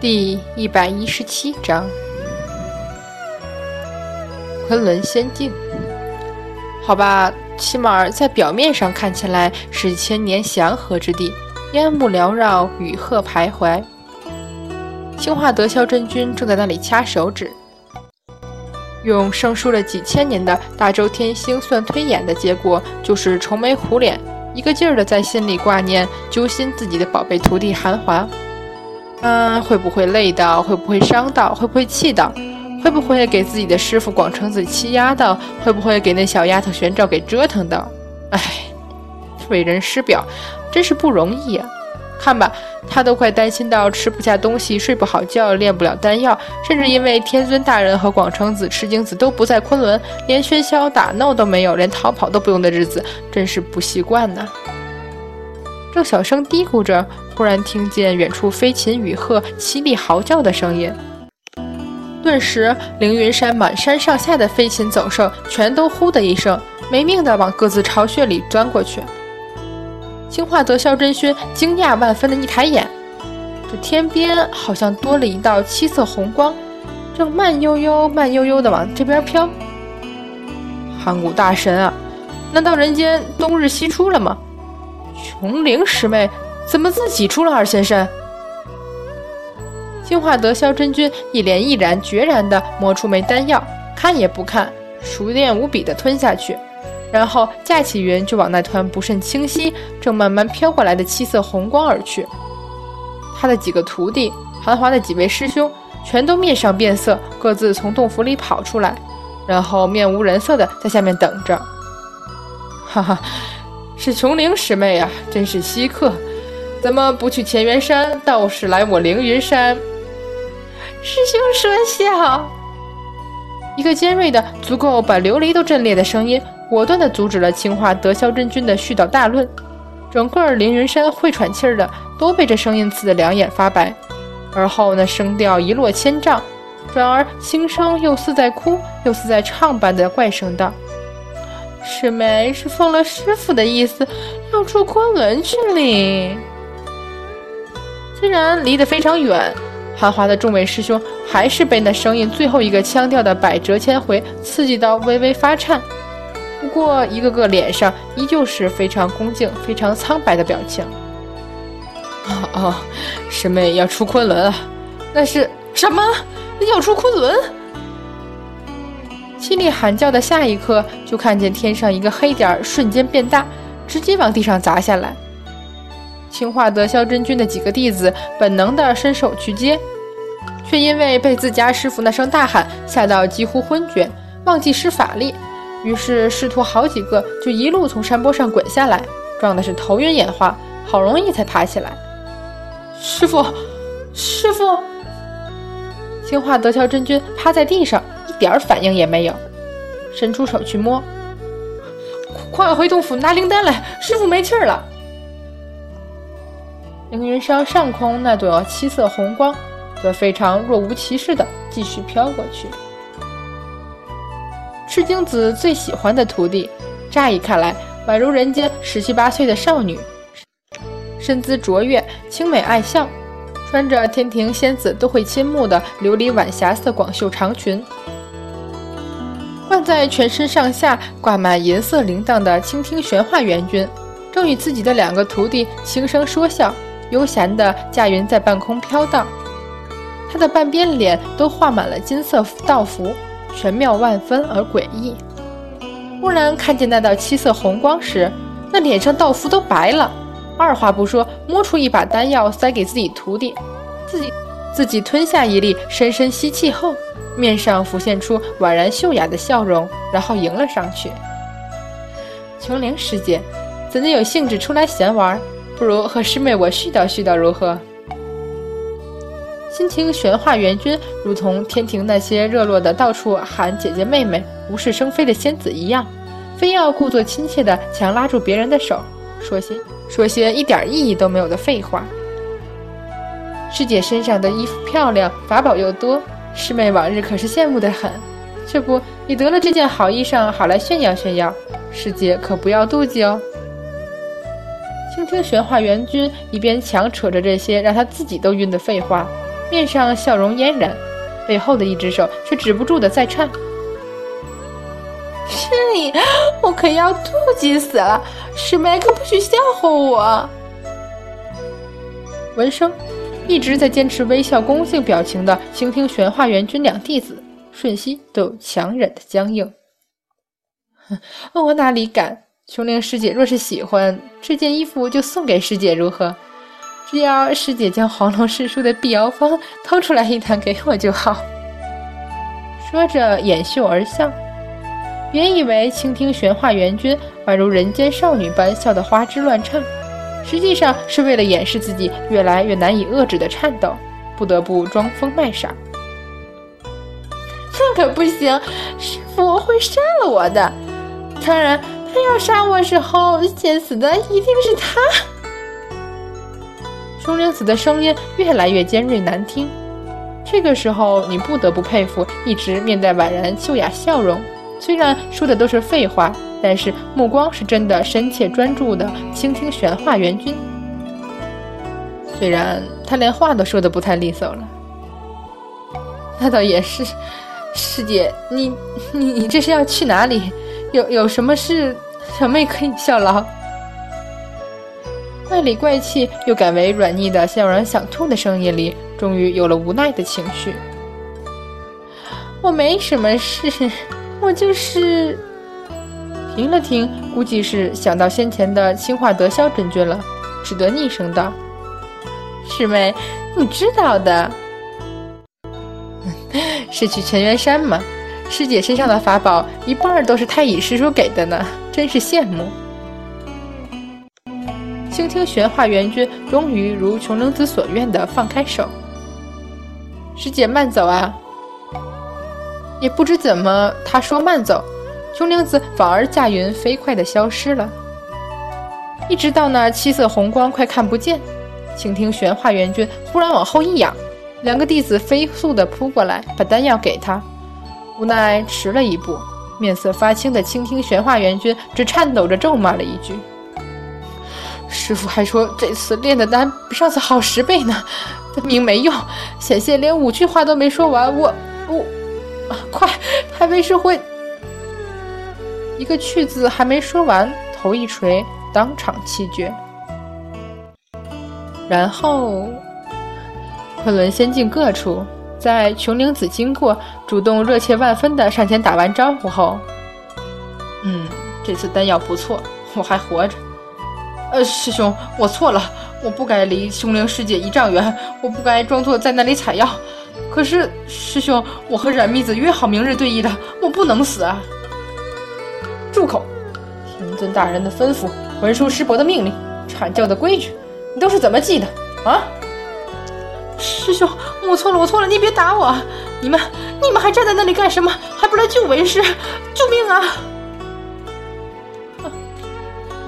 第一百一十七章，昆仑仙境。好吧，起码在表面上看起来是千年祥和之地，烟雾缭绕，雨鹤徘徊。兴化德霄真君正在那里掐手指，用生疏了几千年的大周天星算推演的结果，就是愁眉苦脸，一个劲儿的在心里挂念、揪心自己的宝贝徒弟韩华。嗯，会不会累到？会不会伤到？会不会气到？会不会给自己的师傅广成子欺压到？会不会给那小丫头玄照给折腾到？哎，为人师表，真是不容易呀！看吧，他都快担心到吃不下东西、睡不好觉、炼不了丹药，甚至因为天尊大人和广成子、赤精子都不在昆仑，连喧嚣打闹都没有，连逃跑都不用的日子，真是不习惯呐！正小声嘀咕着。忽然听见远处飞禽与鹤凄厉嚎叫的声音，顿时凌云山满山上下的飞禽走兽全都呼的一声没命的往各自巢穴里钻过去。青化泽肖真勋惊讶万分的一抬眼，这天边好像多了一道七色红光，正慢悠悠、慢悠悠的往这边飘。盘古大神啊，难道人间冬日西出了吗？琼灵师妹。怎么自己出了二仙山？青化德霄真君一脸毅然决然地摸出枚丹药，看也不看，熟练无比地吞下去，然后架起云就往那团不甚清晰、正慢慢飘过来的七色红光而去。他的几个徒弟，韩华的几位师兄，全都面上变色，各自从洞府里跑出来，然后面无人色地在下面等着。哈哈，是琼灵师妹呀，真是稀客。怎么不去乾元山，倒是来我凌云山？师兄说笑。一个尖锐的、足够把琉璃都震裂的声音，果断地阻止了青化德霄真君的絮叨大论。整个凌云山会喘气儿的都被这声音刺得两眼发白，而后那声调一落千丈，转而轻声又似在哭又似在唱般的怪声道：“师妹是奉了师傅的意思，要出昆仑去哩。”虽然离得非常远，韩华的众位师兄还是被那声音最后一个腔调的百折千回刺激到微微发颤。不过，一个个脸上依旧是非常恭敬、非常苍白的表情。哦哦，师妹要出昆仑啊？那是什么？要出昆仑？凄厉喊叫的下一刻，就看见天上一个黑点瞬间变大，直接往地上砸下来。青化德霄真君的几个弟子本能地伸手去接，却因为被自家师傅那声大喊吓到几乎昏厥，忘记施法力，于是师徒好几个就一路从山坡上滚下来，撞的是头晕眼花，好容易才爬起来。师傅，师傅！青化德霄真君趴在地上，一点反应也没有，伸出手去摸，快回洞府拿灵丹来，师傅没气儿了。凌云山上空那朵七色红光，则非常若无其事地继续飘过去。赤精子最喜欢的徒弟，乍一看来宛如人间十七八岁的少女，身姿卓越，清美爱笑，穿着天庭仙子都会倾慕的琉璃晚霞色广袖长裙，冠在全身上下挂满银色铃铛的倾听玄化元君，正与自己的两个徒弟轻声说笑。悠闲地驾云在半空飘荡，他的半边脸都画满了金色道符，玄妙万分而诡异。忽然看见那道七色红光时，那脸上道符都白了，二话不说，摸出一把丹药塞给自己徒弟，自己自己吞下一粒，深深吸气后，面上浮现出宛然秀雅的笑容，然后迎了上去。琼灵师姐，怎能有兴致出来闲玩？不如和师妹我絮叨絮叨如何？心情玄化元君如同天庭那些热络的到处喊姐姐妹妹、无事生非的仙子一样，非要故作亲切的强拉住别人的手，说些说些一点意义都没有的废话。师姐身上的衣服漂亮，法宝又多，师妹往日可是羡慕的很。这不，你得了这件好衣裳，好来炫耀炫耀，师姐可不要妒忌哦。倾听玄化元君一边强扯着这些让他自己都晕的废话，面上笑容嫣然，背后的一只手却止不住的在颤。师里，我可要妒忌死了！师妹可不许笑话我。闻声，一直在坚持微笑恭敬表情的倾听玄化元君两弟子，瞬息都有强忍的僵硬。我哪里敢？琼灵师姐若是喜欢这件衣服，就送给师姐如何？只要师姐将黄龙师叔的辟谣方偷出来一坛给我就好。说着掩袖而笑。原以为倾听玄化元君宛如人间少女般笑得花枝乱颤，实际上是为了掩饰自己越来越难以遏制的颤抖，不得不装疯卖傻。这可不行，师傅会杀了我的。当然，他要杀我时候，先死的一定是他。琼灵子的声音越来越尖锐难听。这个时候，你不得不佩服一直面带宛然秀雅笑容。虽然说的都是废话，但是目光是真的深切专注的倾听玄化元君。虽然他连话都说的不太利索了，那倒也是。师姐，你你你这是要去哪里？有有什么事，小妹可以效劳。怪里怪气又改为软腻的，像人想吐的声音里，终于有了无奈的情绪。我没什么事。我就是停了停，估计是想到先前的青化德消真君了，只得逆声道：“师妹，你知道的，是去乾元山吗？师姐身上的法宝一半都是太乙师叔给的呢，真是羡慕。”倾听玄化元君终于如琼灵子所愿的放开手，师姐慢走啊。也不知怎么，他说慢走，琼灵子反而驾云飞快的消失了。一直到那七色红光快看不见，倾听玄化元君忽然往后一仰，两个弟子飞速的扑过来，把丹药给他。无奈迟了一步，面色发青的倾听玄化元君只颤抖着咒骂了一句：“师傅还说这次炼的丹比上次好十倍呢，分明没用，险些连五句话都没说完，我我。”快，太尉是会。一个“去”字还没说完，头一垂，当场气绝。然后，昆仑仙境各处，在琼灵子经过，主动热切万分的上前打完招呼后，嗯，这次丹药不错，我还活着。呃，师兄，我错了，我不该离琼灵师姐一丈远，我不该装作在那里采药。可是，师兄，我和冉密子约好明日对弈的，我不能死啊！住口！天尊大人的吩咐，文殊师伯的命令，阐教的规矩，你都是怎么记的啊？师兄，我错了，我错了，你别打我！你们，你们还站在那里干什么？还不来救为师？救命啊！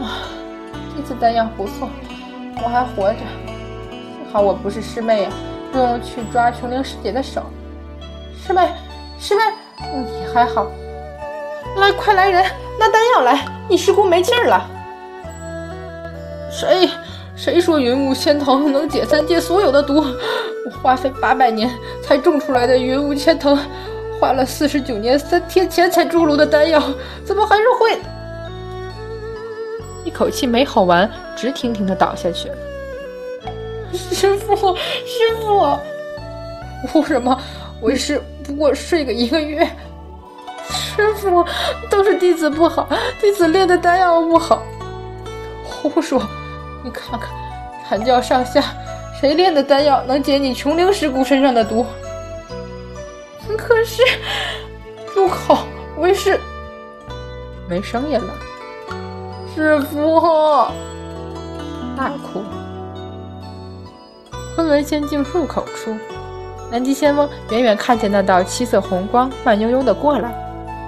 啊，这次丹药不错，我还活着，幸好我不是师妹啊！不用去抓琼灵师姐的手，师妹，师妹，你还好？来，快来人，拿丹药来！你师姑没劲儿了。谁？谁说云雾仙藤能解三界所有的毒？我花费八百年才种出来的云雾仙藤，花了四十九年三天前才出炉的丹药，怎么还是会？一口气没吼完，直挺挺的倒下去。师傅，师傅，哭什么？为师不过睡个一个月。师傅，都是弟子不好，弟子炼的丹药不好。胡说！你看看，阐教上下，谁炼的丹药能解你琼灵石骨身上的毒？可是，住口！为师没声音了。师傅，大哭。昆仑仙境入口处，南极仙翁远远看见那道七色红光慢悠悠的过来，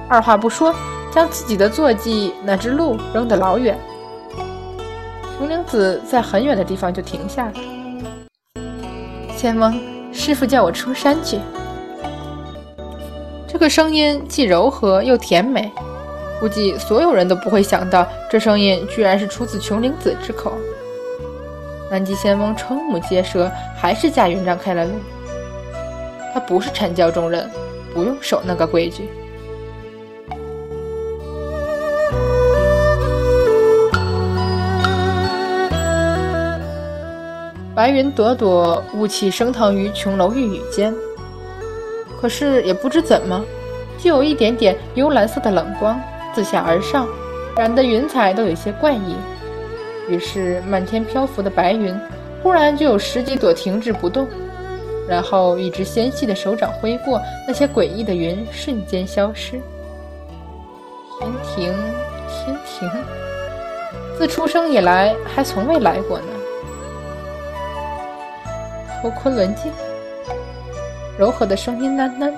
二话不说，将自己的坐骑那只鹿扔得老远。琼灵子在很远的地方就停下了。仙翁，师傅叫我出山去。这个声音既柔和又甜美，估计所有人都不会想到，这声音居然是出自琼灵子之口。南极仙翁瞠目结舌，还是驾云让开了路。他不是阐教中人，不用守那个规矩。白云朵朵，雾气升腾于琼楼玉宇间。可是也不知怎么，就有一点点幽蓝色的冷光自下而上，染得云彩都有些怪异。于是漫天漂浮的白云，忽然就有十几朵停滞不动，然后一只纤细的手掌挥过，那些诡异的云瞬间消失。天庭，天庭，自出生以来还从未来过呢。托昆仑镜，柔和的声音喃喃：“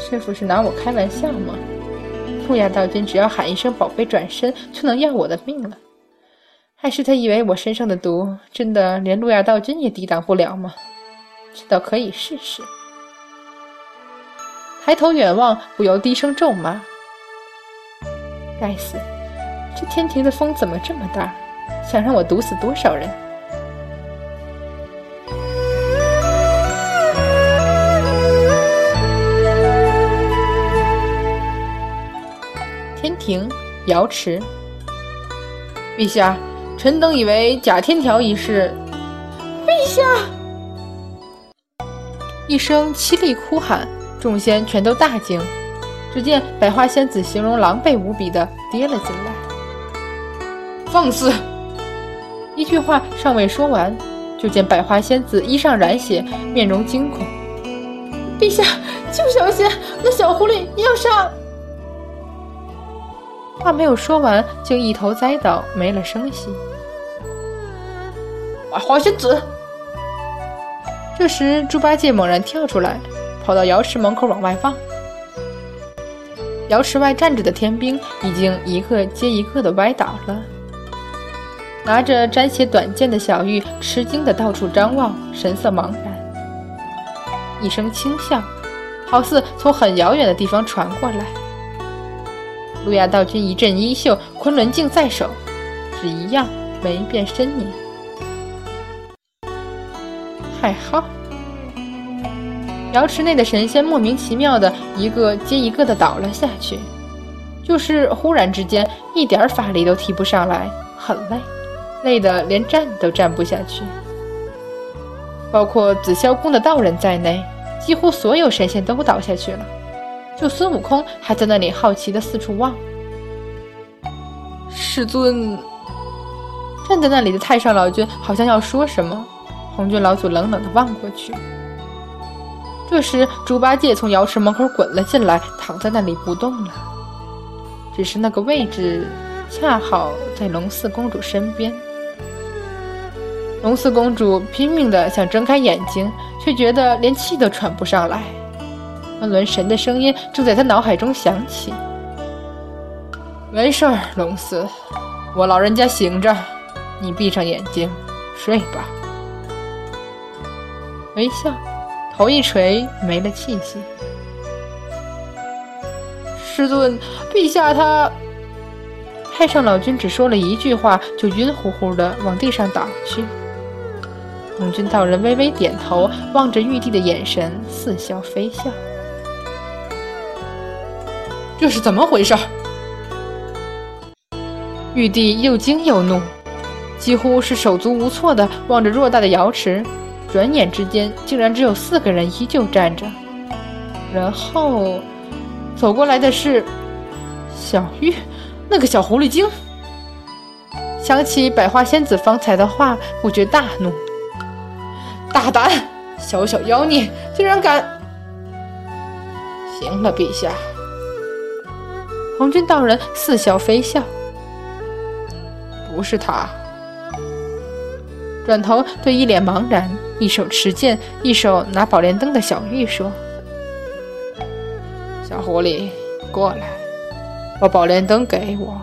师傅是拿我开玩笑吗？路亚道君只要喊一声‘宝贝’，转身就能要我的命了？还是他以为我身上的毒真的连路亚道君也抵挡不了吗？这倒可以试试。”抬头远望，不由低声咒骂：“该死，这天庭的风怎么这么大？想让我毒死多少人？”天庭瑶池，陛下，臣等以为假天条一事。陛下！一声凄厉哭喊，众仙全都大惊。只见百花仙子形容狼狈无比的跌了进来。放肆！一句话尚未说完，就见百花仙子衣上染血，面容惊恐。陛下，救小仙！那小狐狸要杀！话没有说完，竟一头栽倒，没了声息。百花仙子！这时，猪八戒猛然跳出来，跑到瑶池门口往外放。瑶池外站着的天兵已经一个接一个的歪倒了。拿着沾血短剑的小玉吃惊的到处张望，神色茫然。一声轻笑，好似从很遥远的地方传过来。路亚道君一阵衣袖，昆仑镜在手，只一样没变身影。还好，瑶池内的神仙莫名其妙的一个接一个的倒了下去，就是忽然之间一点法力都提不上来，很累，累得连站都站不下去。包括紫霄宫的道人在内，几乎所有神仙都倒下去了。就孙悟空还在那里好奇的四处望，师尊站在那里的太上老君好像要说什么，红军老祖冷冷的望过去。这时猪八戒从瑶池门口滚了进来，躺在那里不动了，只是那个位置恰好在龙四公主身边。龙四公主拼命的想睁开眼睛，却觉得连气都喘不上来。昆仑神的声音正在他脑海中响起：“没事儿，龙四，我老人家醒着，你闭上眼睛睡吧。”微笑，头一垂，没了气息。师尊，陛下他……太上老君只说了一句话，就晕乎乎的往地上倒去。红军道人微微点头，望着玉帝的眼神似笑非笑。这是怎么回事？玉帝又惊又怒，几乎是手足无措的望着偌大的瑶池，转眼之间竟然只有四个人依旧站着。然后走过来的是小玉，那个小狐狸精。想起百花仙子方才的话，不觉大怒：大胆，小小妖孽，竟然敢！行了，陛下。红军道人似笑非笑，不是他。转头对一脸茫然、一手持剑、一手拿宝莲灯的小玉说：“小狐狸，过来，把宝莲灯给我。”